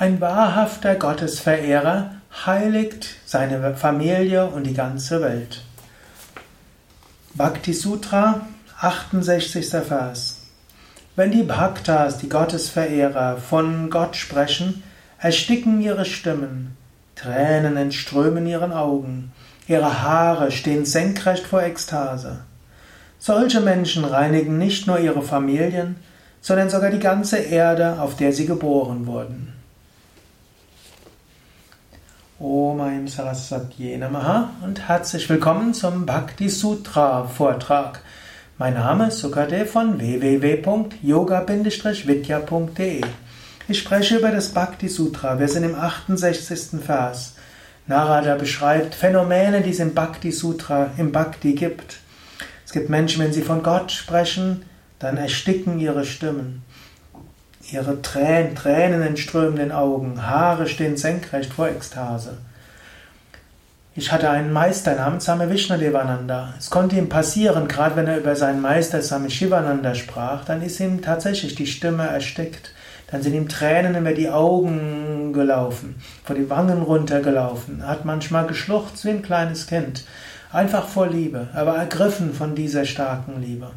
Ein wahrhafter Gottesverehrer heiligt seine Familie und die ganze Welt. Bhakti Sutra, 68. Vers. Wenn die Bhaktas, die Gottesverehrer, von Gott sprechen, ersticken ihre Stimmen, Tränen entströmen ihren Augen, ihre Haare stehen senkrecht vor Ekstase. Solche Menschen reinigen nicht nur ihre Familien, sondern sogar die ganze Erde, auf der sie geboren wurden. Om Aim Saraswatye Namaha und herzlich willkommen zum Bhakti Sutra Vortrag. Mein Name ist Sukadev von www.yoga-vidya.de. Ich spreche über das Bhakti Sutra. Wir sind im 68. Vers. Narada beschreibt Phänomene, die es im Bhakti Sutra, im Bhakti gibt. Es gibt Menschen, wenn sie von Gott sprechen, dann ersticken ihre Stimmen. Ihre Tränen, Tränen entströmen den Augen, Haare stehen senkrecht vor Ekstase. Ich hatte einen Meister namens Same Vishnadevananda. Es konnte ihm passieren, gerade wenn er über seinen Meister Same Shivananda sprach, dann ist ihm tatsächlich die Stimme erstickt. Dann sind ihm Tränen über die Augen gelaufen, vor die Wangen runtergelaufen. Er hat manchmal geschluchzt wie ein kleines Kind. Einfach vor Liebe. Er war ergriffen von dieser starken Liebe.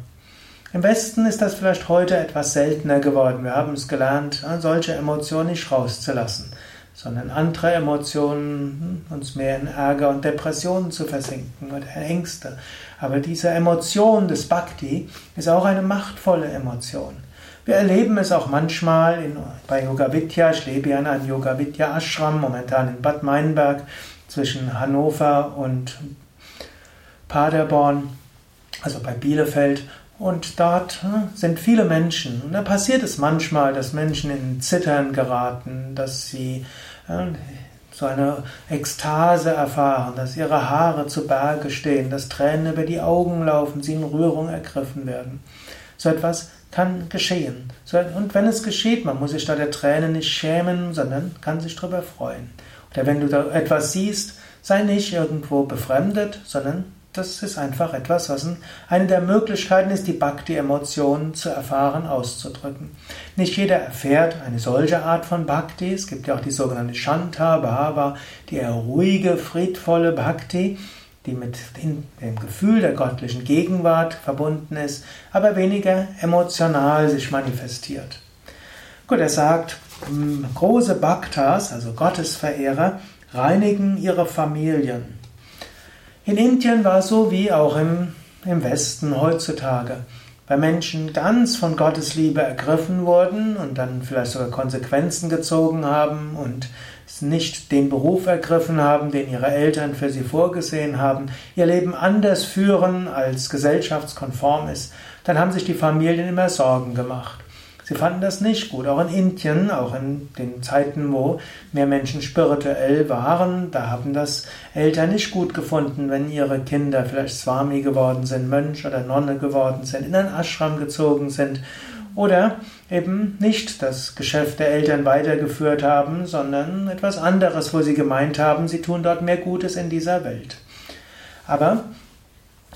Im Westen ist das vielleicht heute etwas seltener geworden. Wir haben es gelernt, solche Emotionen nicht rauszulassen, sondern andere Emotionen hm, uns mehr in Ärger und Depressionen zu versinken oder Ängste. Aber diese Emotion des Bhakti ist auch eine machtvolle Emotion. Wir erleben es auch manchmal in, bei Yoga Vidya. Ich lebe ja in einem Yoga Vidya Ashram, momentan in Bad Meinberg, zwischen Hannover und Paderborn, also bei Bielefeld. Und dort hm, sind viele Menschen. Und da passiert es manchmal, dass Menschen in Zittern geraten, dass sie so eine Ekstase erfahren, dass ihre Haare zu Berge stehen, dass Tränen über die Augen laufen, sie in Rührung ergriffen werden. So etwas kann geschehen. Und wenn es geschieht, man muss sich da der Tränen nicht schämen, sondern kann sich darüber freuen. Oder wenn du da etwas siehst, sei nicht irgendwo befremdet, sondern das ist einfach etwas, was eine der Möglichkeiten ist, die Bhakti-Emotionen zu erfahren, auszudrücken. Nicht jeder erfährt eine solche Art von Bhakti. Es gibt ja auch die sogenannte Shanta Bhava, die ruhige, friedvolle Bhakti, die mit dem Gefühl der göttlichen Gegenwart verbunden ist, aber weniger emotional sich manifestiert. Gut, er sagt, große Bhaktas, also Gottesverehrer, reinigen ihre Familien. In Indien war es so wie auch im, im Westen heutzutage. Weil Menschen ganz von Gottes Liebe ergriffen wurden und dann vielleicht sogar Konsequenzen gezogen haben und nicht den Beruf ergriffen haben, den ihre Eltern für sie vorgesehen haben, ihr Leben anders führen, als gesellschaftskonform ist, dann haben sich die Familien immer Sorgen gemacht. Sie fanden das nicht gut. Auch in Indien, auch in den Zeiten, wo mehr Menschen spirituell waren, da haben das Eltern nicht gut gefunden, wenn ihre Kinder vielleicht Swami geworden sind, Mönch oder Nonne geworden sind, in ein Ashram gezogen sind oder eben nicht das Geschäft der Eltern weitergeführt haben, sondern etwas anderes, wo sie gemeint haben, sie tun dort mehr Gutes in dieser Welt. Aber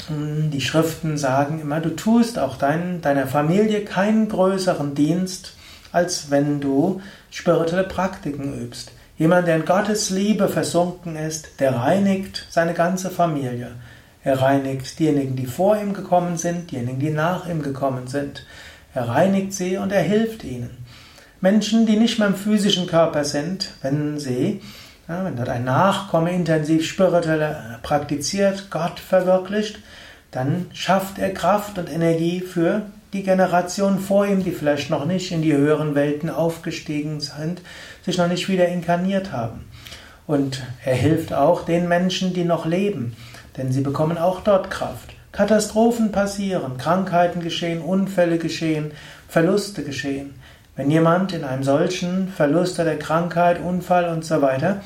die Schriften sagen immer, du tust auch dein, deiner Familie keinen größeren Dienst, als wenn du spirituelle Praktiken übst. Jemand, der in Gottes Liebe versunken ist, der reinigt seine ganze Familie. Er reinigt diejenigen, die vor ihm gekommen sind, diejenigen, die nach ihm gekommen sind. Er reinigt sie und er hilft ihnen. Menschen, die nicht mehr im physischen Körper sind, wenn sie ja, wenn dort ein Nachkomme intensiv spirituell praktiziert, Gott verwirklicht, dann schafft er Kraft und Energie für die Generation vor ihm, die vielleicht noch nicht in die höheren Welten aufgestiegen sind, sich noch nicht wieder inkarniert haben. Und er hilft auch den Menschen, die noch leben, denn sie bekommen auch dort Kraft. Katastrophen passieren, Krankheiten geschehen, Unfälle geschehen, Verluste geschehen. Wenn jemand in einem solchen Verlust oder Krankheit, Unfall und so weiter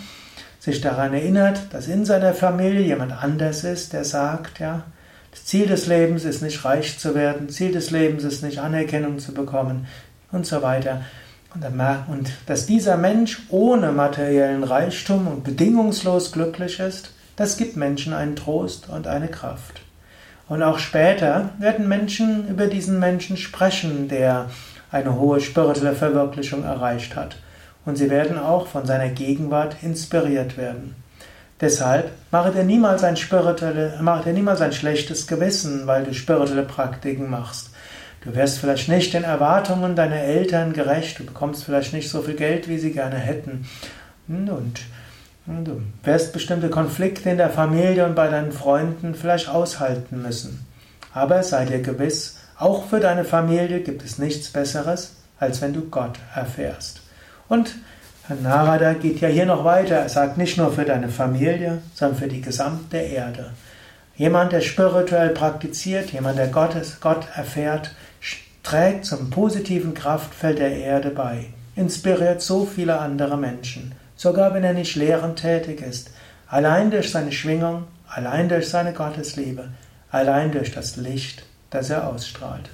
sich daran erinnert, dass in seiner Familie jemand anders ist, der sagt, ja, das Ziel des Lebens ist nicht reich zu werden, Ziel des Lebens ist nicht Anerkennung zu bekommen und so weiter. Und, und dass dieser Mensch ohne materiellen Reichtum und bedingungslos glücklich ist, das gibt Menschen einen Trost und eine Kraft. Und auch später werden Menschen über diesen Menschen sprechen, der eine hohe spirituelle Verwirklichung erreicht hat. und sie werden auch von seiner Gegenwart inspiriert werden. Deshalb mache dir niemals ein, spirituelle, mache dir niemals ein schlechtes Gewissen, weil du spirituelle Praktiken machst. Du wirst vielleicht nicht den Erwartungen deiner Eltern gerecht, du bekommst vielleicht nicht so viel Geld, wie sie gerne hätten. Und du wirst bestimmte Konflikte in der Familie und bei deinen Freunden vielleicht aushalten müssen. Aber sei dir gewiss, auch für deine Familie gibt es nichts Besseres, als wenn du Gott erfährst. Und Herr Narada geht ja hier noch weiter. Er sagt nicht nur für deine Familie, sondern für die gesamte Erde. Jemand, der spirituell praktiziert, jemand, der Gottes, Gott erfährt, trägt zum positiven Kraftfeld der Erde bei, inspiriert so viele andere Menschen, sogar wenn er nicht lehrend tätig ist, allein durch seine Schwingung, allein durch seine Gottesliebe, allein durch das Licht, das er ausstrahlt.